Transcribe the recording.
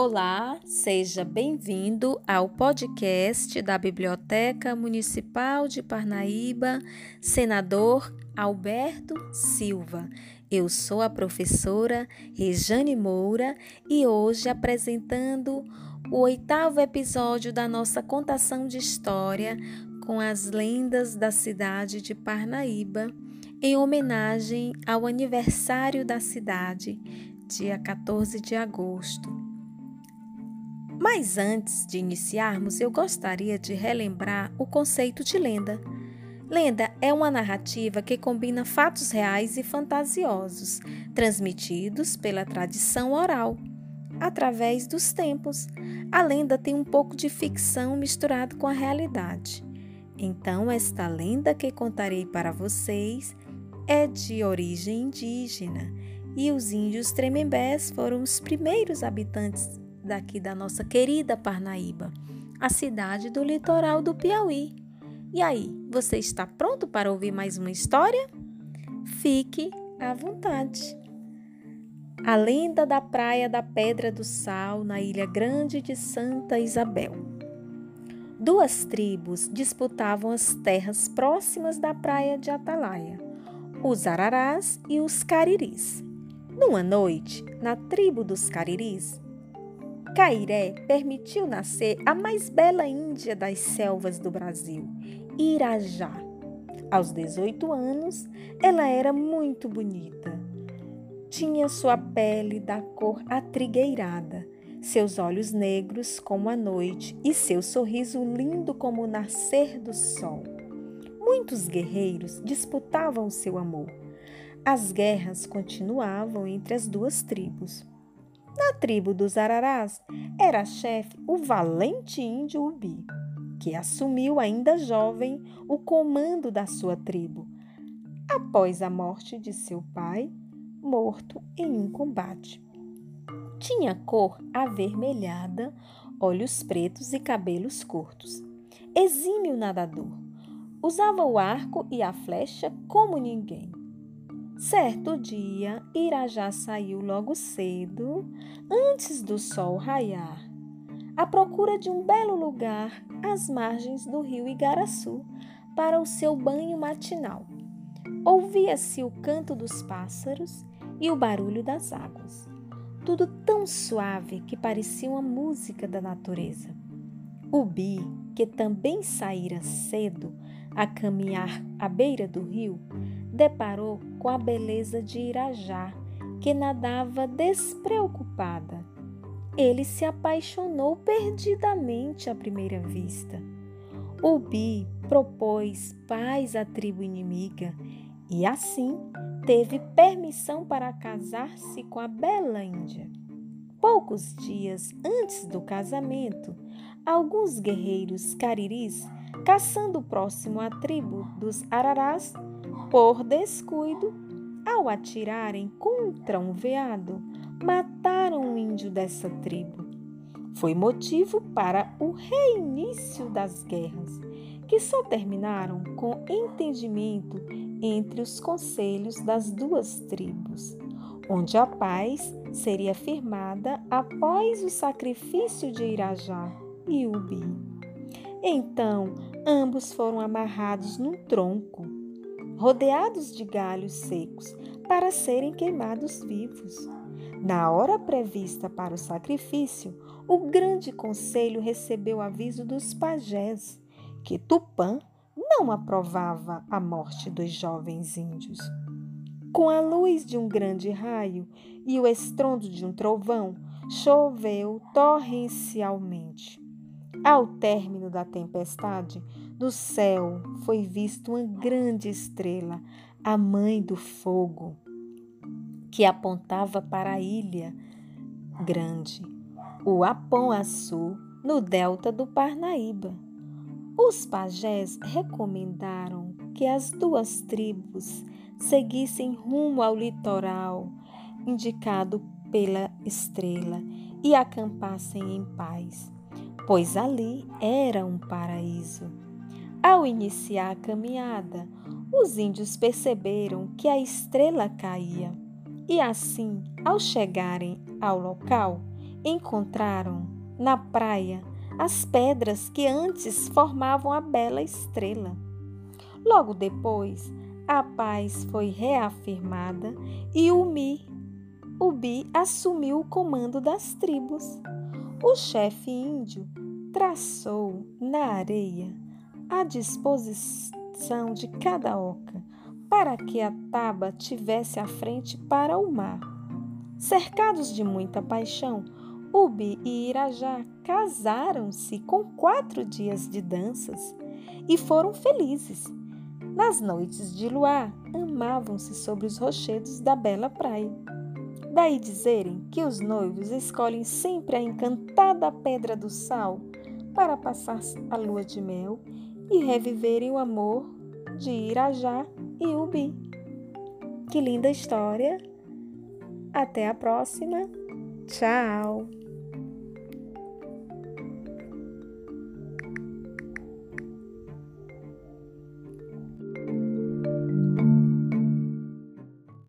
Olá, seja bem-vindo ao podcast da Biblioteca Municipal de Parnaíba, senador Alberto Silva. Eu sou a professora Rejane Moura e hoje apresentando o oitavo episódio da nossa contação de história com as lendas da cidade de Parnaíba, em homenagem ao aniversário da cidade, dia 14 de agosto. Mas antes de iniciarmos, eu gostaria de relembrar o conceito de lenda. Lenda é uma narrativa que combina fatos reais e fantasiosos, transmitidos pela tradição oral, através dos tempos. A lenda tem um pouco de ficção misturado com a realidade. Então, esta lenda que contarei para vocês é de origem indígena e os índios tremembés foram os primeiros habitantes daqui da nossa querida Parnaíba, a cidade do litoral do Piauí. E aí, você está pronto para ouvir mais uma história? Fique à vontade. A lenda da Praia da Pedra do Sal, na Ilha Grande de Santa Isabel. Duas tribos disputavam as terras próximas da praia de Atalaia, os Ararás e os Cariris. Numa noite, na tribo dos Cariris, Cairé permitiu nascer a mais bela índia das selvas do Brasil, Irajá. Aos 18 anos, ela era muito bonita. Tinha sua pele da cor atrigueirada seus olhos negros como a noite e seu sorriso lindo como o nascer do sol. Muitos guerreiros disputavam seu amor. As guerras continuavam entre as duas tribos. Na tribo dos Ararás era chefe o valente índio Ubi, que assumiu ainda jovem o comando da sua tribo, após a morte de seu pai, morto em um combate. Tinha cor avermelhada, olhos pretos e cabelos curtos. Exímio nadador. Usava o arco e a flecha como ninguém. Certo dia, Irajá saiu logo cedo, antes do sol raiar, à procura de um belo lugar às margens do rio Igaraçu para o seu banho matinal. Ouvia-se o canto dos pássaros e o barulho das águas tudo tão suave que parecia uma música da natureza. O Bi, que também saíra cedo a caminhar à beira do rio, deparou com a beleza de Irajá, que nadava despreocupada. Ele se apaixonou perdidamente à primeira vista. O Bi propôs paz à tribo inimiga e assim teve permissão para casar-se com a bela Índia. Poucos dias antes do casamento, alguns guerreiros cariris, caçando próximo à tribo dos Ararás, por descuido, ao atirarem contra um veado, mataram um índio dessa tribo. Foi motivo para o reinício das guerras, que só terminaram com entendimento entre os conselhos das duas tribos, onde a paz seria firmada após o sacrifício de Irajá e Ubi. Então, ambos foram amarrados num tronco, rodeados de galhos secos, para serem queimados vivos. Na hora prevista para o sacrifício, o grande conselho recebeu aviso dos pajés que Tupã não aprovava a morte dos jovens índios. Com a luz de um grande raio e o estrondo de um trovão, choveu torrencialmente. Ao término da tempestade, no céu foi vista uma grande estrela, a mãe do fogo, que apontava para a ilha grande, o Apom-Açu, no delta do Parnaíba. Os pajés recomendaram que as duas tribos seguissem rumo ao litoral indicado pela estrela e acampassem em paz, pois ali era um paraíso. Ao iniciar a caminhada, os índios perceberam que a estrela caía e assim, ao chegarem ao local, encontraram na praia as pedras que antes formavam a bela estrela. Logo depois, a paz foi reafirmada e o Mi, o Bi assumiu o comando das tribos. O chefe índio traçou na areia a disposição de cada oca para que a taba tivesse a frente para o mar. Cercados de muita paixão, Ubi e Irajá casaram-se com quatro dias de danças e foram felizes. Nas noites de luar, amavam-se sobre os rochedos da bela praia. Daí dizerem que os noivos escolhem sempre a encantada Pedra do Sal para passar a lua de mel e reviverem o amor de Irajá e Ubi. Que linda história! Até a próxima! Tchau!